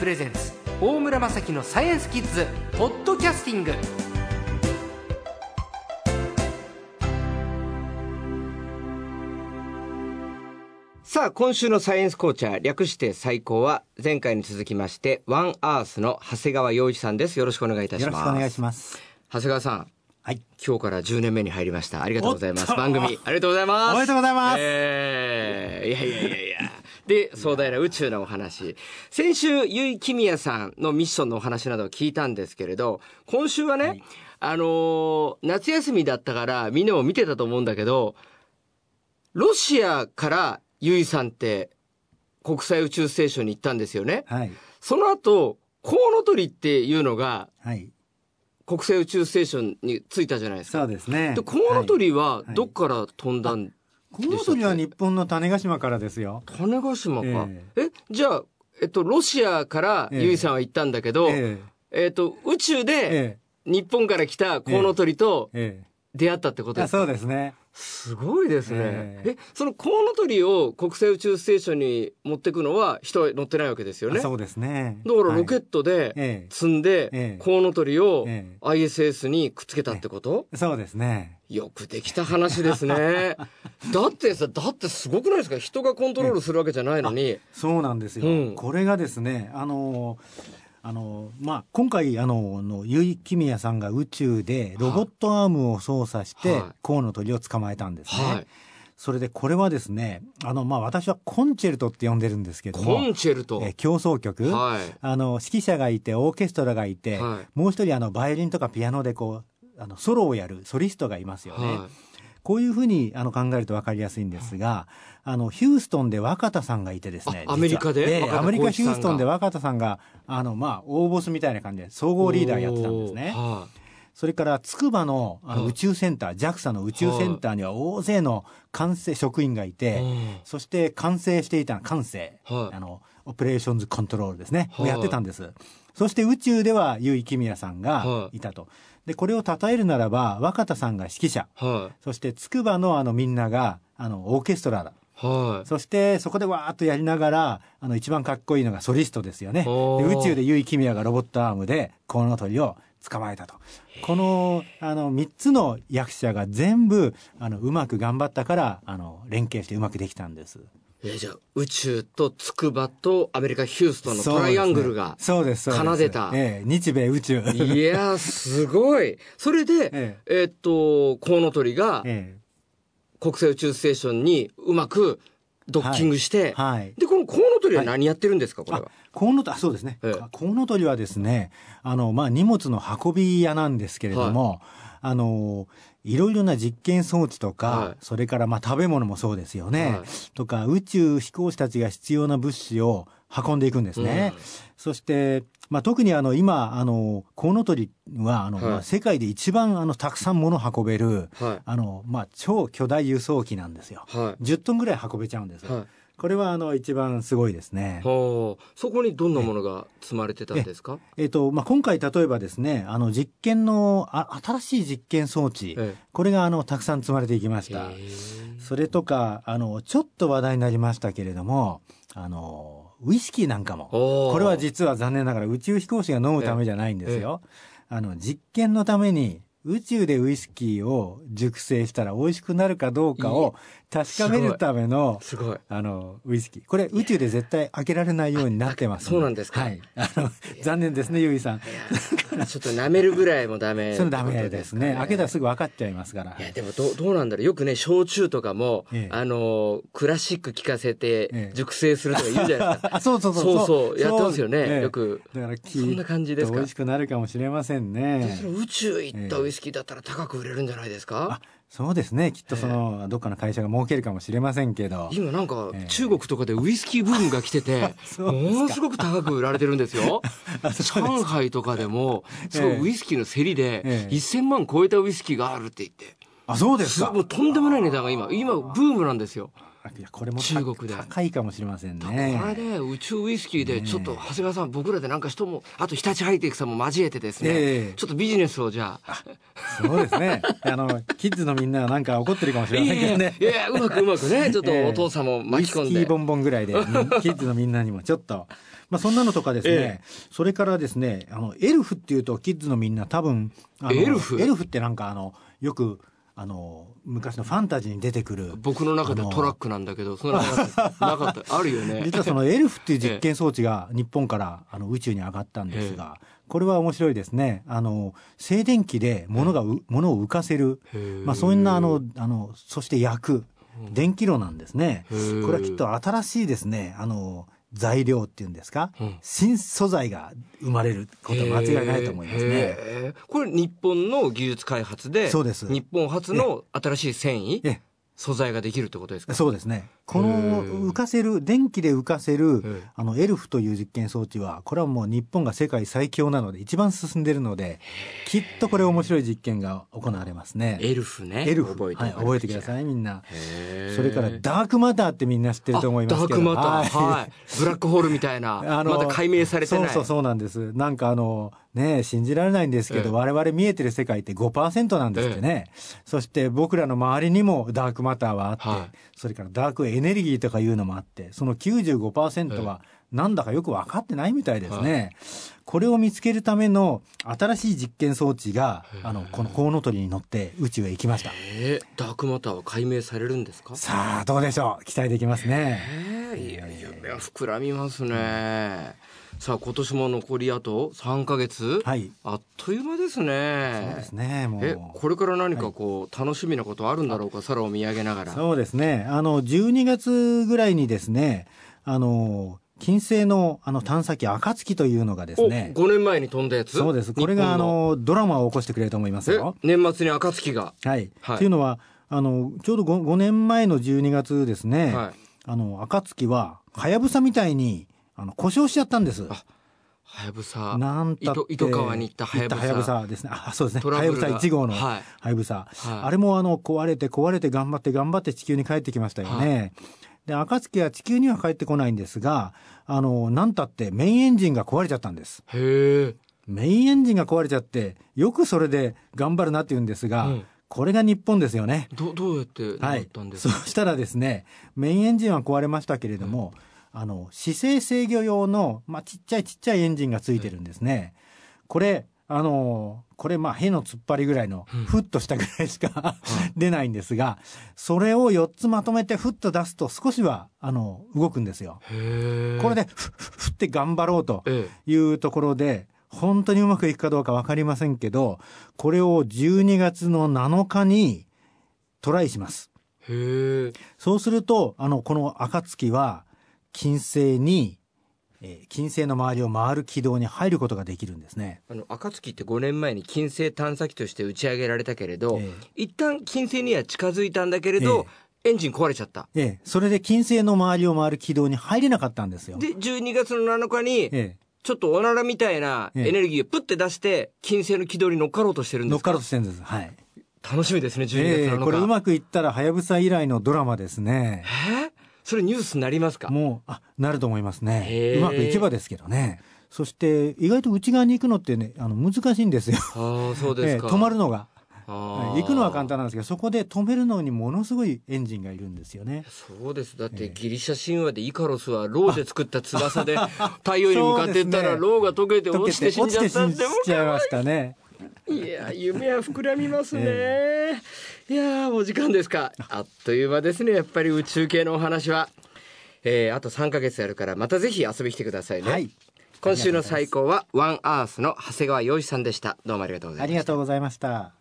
プレゼンツ大村雅樹のサイエンスキッズポッドキャスティング。さあ今週のサイエンス紅茶略して最高は前回に続きましてワンアースの長谷川洋一さんです。よろしくお願いいたします。よろしくお願いします。長谷川さんはい。今日から10年目に入りました。ありがとうございます。番組ありがとうございます。おめでとうございます。えー、いやいやいやいやで壮大な宇宙のお話先週結井公也さんのミッションのお話などを聞いたんですけれど今週はね、はい、あのー、夏休みだったからみんなも見てたと思うんだけどロシアから結井さんって国際宇宙ステーションに行ったんですよね。はい、その後、コウノトリっていうのが、はい、国際宇宙ステーションに着いたじゃないですか。そうですね。で、コウノトリはどっから飛んだんでコウノトリは日本の種子島からですよ。種子島か。えー、え、じゃあ、えっと、ロシアから結衣さんは行ったんだけど、えー、えっと、宇宙で日本から来たコウノトリと出会ったってことですか、そうですね。すごいですね。えー、え、そのコウノトリを国際宇宙ステーションに持っていくのは人は乗ってないわけですよね？そうですね。だからロケットで積んで、コウノトリを ISS にくっつけたってこと、えー、そうですね。よくできた話ですね。だってさ、だってすごくないですか？人がコントロールするわけじゃないのに。そうなんですよ。うん、これがですね、あのーあのまあ、今回あのの結城公也さんが宇宙でロボットアームを操作してコウノトリを捕まえたんですね。はい、それでこれはですねあの、まあ、私はコンチェルトって呼んでるんですけどもコンチェルト、え競争曲、はい、あの指揮者がいてオーケストラがいて、はい、もう一人あのバイオリンとかピアノでこうあのソロをやるソリストがいますよね。こういうふうにあの考えると分かりやすいんですが、あのヒューストンで若田さんがいてですねアメリカで、アメリカヒューストンで若田さんがあの、まあ、大ボスみたいな感じで総合リーダーやってたんですね。それから筑波のあの宇宙センター、JAXA の宇宙センターには大勢の管制職員がいて、そして管制していた管制、あのオペレーションズコントロールですね、をやってたんです。そして宇宙では油井亀美也さんがいたと。でこれを称えるならば若田さんが指揮者、そして筑波のあのみんながあのオーケストラだ。はい、そしてそこでわーっとやりながらあの一番かっこいいのがソリストですよね。で宇宙で結城公也がロボットアームでコウノトリを捕まえたと。このあの3つの役者が全部あのうまく頑張ったからあの連携してうまくできたんです。えー、じゃあ宇宙と筑波とアメリカヒューストンのトライアングルが奏でてた。ええ、日米宇宙。いやすごい。それで、ええ。えー、っと、コウノトリが、ええ。国際宇宙ステーションにうまくドッキングして、はい。はい、でこのコウノトリは何やってるんですか、これは？コウノトリそうですね、ええ、コウノトリはですねあの、まあ、荷物の運び屋なんですけれども、はい、あのいろいろな実験装置とか、はい、それからまあ食べ物もそうですよね、はい、とか宇宙飛行士たちが必要な物資を運んでいくんですね。うん、そして、まあ、特にあの今あのコウノトリはあの、はい、世界で一番あのたくさん物を運べる、あのまあ、超巨大輸送機なんですよ。はい、10トンぐらい運べちゃうんです。よ。これはあの一番すごいですね。そこにどんなものが積まれてたんですか？えっ、ー、とまあ今回例えばですね、あの実験のあ新しい実験装置、これがあのたくさん積まれていきました。それとかあのちょっと話題になりましたけれども、あのウイスキーなんかもこれは実は残念ながら宇宙飛行士が飲むためじゃないんですよ。あの実験のために宇宙でウイスキーを熟成したら美味しくなるかどうかを確かめるためのすごい。あのウイスキー。これ宇宙で絶対開けられないようになってます。そうなんですか？はい。あの残念ですねゆいさん。ちょっと舐めるぐらいもダメそれダメですね。開けたらすぐ分かっちゃいますから。いやでもどどうなんだろう。よくね焼酎とかも、ええ、あのクラシック聞かせて熟成するとか言うじゃないですか、あそうそうそう。そうそうやってますよね、よく。だからそんな感じですか？美味しくなるかもしれませんね。宇宙行ったウイスキーだったら高く売れるんじゃないですか、そうですね。きっとその、どっかの会社が儲けるかもしれませんけど。今なんか、中国とかでウイスキーブームが来てて ものすごく高く売られてるんですよ。上海とかでもすごいウイスキーの競りで1000万超えたウイスキーがあるって言って。あそうですか。もうとんでもない値段が今今ブームなんですよ いやこれも中国で高いかもしれませんね。これね宇宙ウイスキーでちょっと長谷川さん僕らでなんか人もあと日立ハイテクさんも交えてですね、えー、ちょっとビジネスをじゃあそうですねあのキッズのみんなはなんか怒ってるかもしれませんけどね。いやうまくうまくね ちょっとお父さんも巻き込んで。えー、ウイスキーボンボンぐらいでキッズのみんなにもちょっと。まあ、そんなのとかですね、ええ、それからですね、あの、エルフっていうと、キッズのみんな多分、エルフ？エルフってなんかあの、よく、あの昔のファンタジーに出てくる僕の中ではトラックなんだけどそんな なかった。あるよね。実はそのエルフっていう実験装置が 日本からあの宇宙に上がったんですが、これは面白いですね。あの静電気で物が物を浮かせる、まあ、そんなあのあのそして焼く電気炉なんですね。これはきっと新しいですね。あの材料っていうんですか、うん、新素材が生まれることは間違いないと思いますね。これ日本の技術開発で、そうです。日本初の新しい繊維、素材ができるってことですか？そうですね。この浮かせる、電気で浮かせる、あの、エルフという実験装置は、これはもう日本が世界最強なので、一番進んでるので、きっとこれ面白い実験が行われますね。エルフね。エルフ。覚えて,、はい、覚えてください、みんな。それから、ダークマターってみんな知ってると思いますけど。ダークマター。はい。ブラックホールみたいな。あの、まだ解明されてない。そうそうそうなんです。なんかあの、ね信じられないんですけど、我々見えてる世界って5%なんですってね。そして僕らの周りにもダークマターはあって、それからダークエネルギーとかいうのもあって、その95%はなんだかよく分かってないみたいですね。これを見つけるための新しい実験装置が、あの、このコウノトリに乗って宇宙へ行きました。ダークマターは解明されるんですか？さあ、どうでしょう。期待できますね。いや、夢は膨らみますね。さあ今年も残りあと3か月、はい、あっという間ですね。そうですねもう。えこれから何かこう、はい、楽しみなことあるんだろうか？空を見上げながら。そうですね。あの12月ぐらいにですねあの金星のあの探査機暁というのがですね。5年前に飛んだやつ？そうです。これがあのドラマを起こしてくれると思いますよ。年末に暁が？はい、はい、というのはあのちょうど 5, 5年前の12月ですね、はい、あの暁ははやぶさみたいにあの故障しちゃったんです。はやぶさ。なんたって糸川に行ったはやぶさ。はやぶさですね。あ、そうですね。はやぶさ1号のはやぶさ。あれもあの壊れて壊れて頑張って頑張って地球に帰ってきましたよね。で、暁は地球には帰ってこないんですが、あの、なんたってメインエンジンが壊れちゃったんです。へえ。メインエンジンが壊れちゃって、よくそれで頑張るなって言うんですが、うんこれが日本ですよね。どどうやってなったんですか、はい、そしたらですね、メインエンジンは壊れましたけれども、うんあの、姿勢制御用の、まあ、ちっちゃいちっちゃいエンジンがついてるんですね。これ、あの、これ、まあ、への突っ張りぐらいの、ふっとしたぐらいしか、出ないんですが、それを4つまとめてふっと出すと少しは、あの、動くんですよ。これで、ふ、ふって頑張ろうというところで、本当にうまくいくかどうかわかりませんけど、これを12月の7日にトライします。そうすると、あの、この暁は、金星に、えー、金星の周りを回る軌道に入ることができるんですね。あの暁って5年前に金星探査機として打ち上げられたけれど、えー、一旦金星には近づいたんだけれど、えー、エンジン壊れちゃった。ええ。それで金星の周りを回る軌道に入れなかったんですよ。で、12月の7日に、ええ、ちょっとおならみたいなエネルギーをプッて出して、金星の軌道に乗っかろうとしてるんですか？乗っかろうとしてるんです。はい。楽しみですね、12月7日。えー、これうまくいったら、はやぶさ以来のドラマですね。えそれニュースになりますか？もう、あ、なると思いますね。うまくいけばですけどね。そして、意外と内側に行くのってね、あの、難しいんですよ。ああ、そうですか、えー、止まるのが。行くのは簡単なんですけどそこで止めるのにものすごいエンジンがいるんですよね。そうです。だってギリシャ神話でイカロスはローで作った翼で 太陽に向かっていったらローが溶けて落ちて死んじゃったって 落ちちゃいましたねいや夢は膨らみますね、えー、いやもう時間ですか。あ。っという間ですね。やっぱり宇宙系のお話は。えー、あと3か月やるからまたぜひ遊びに来てくださいね、はい、今週の最高はワンアースの長谷川洋一さんでした。どうもありがとうございました。ありがとうございました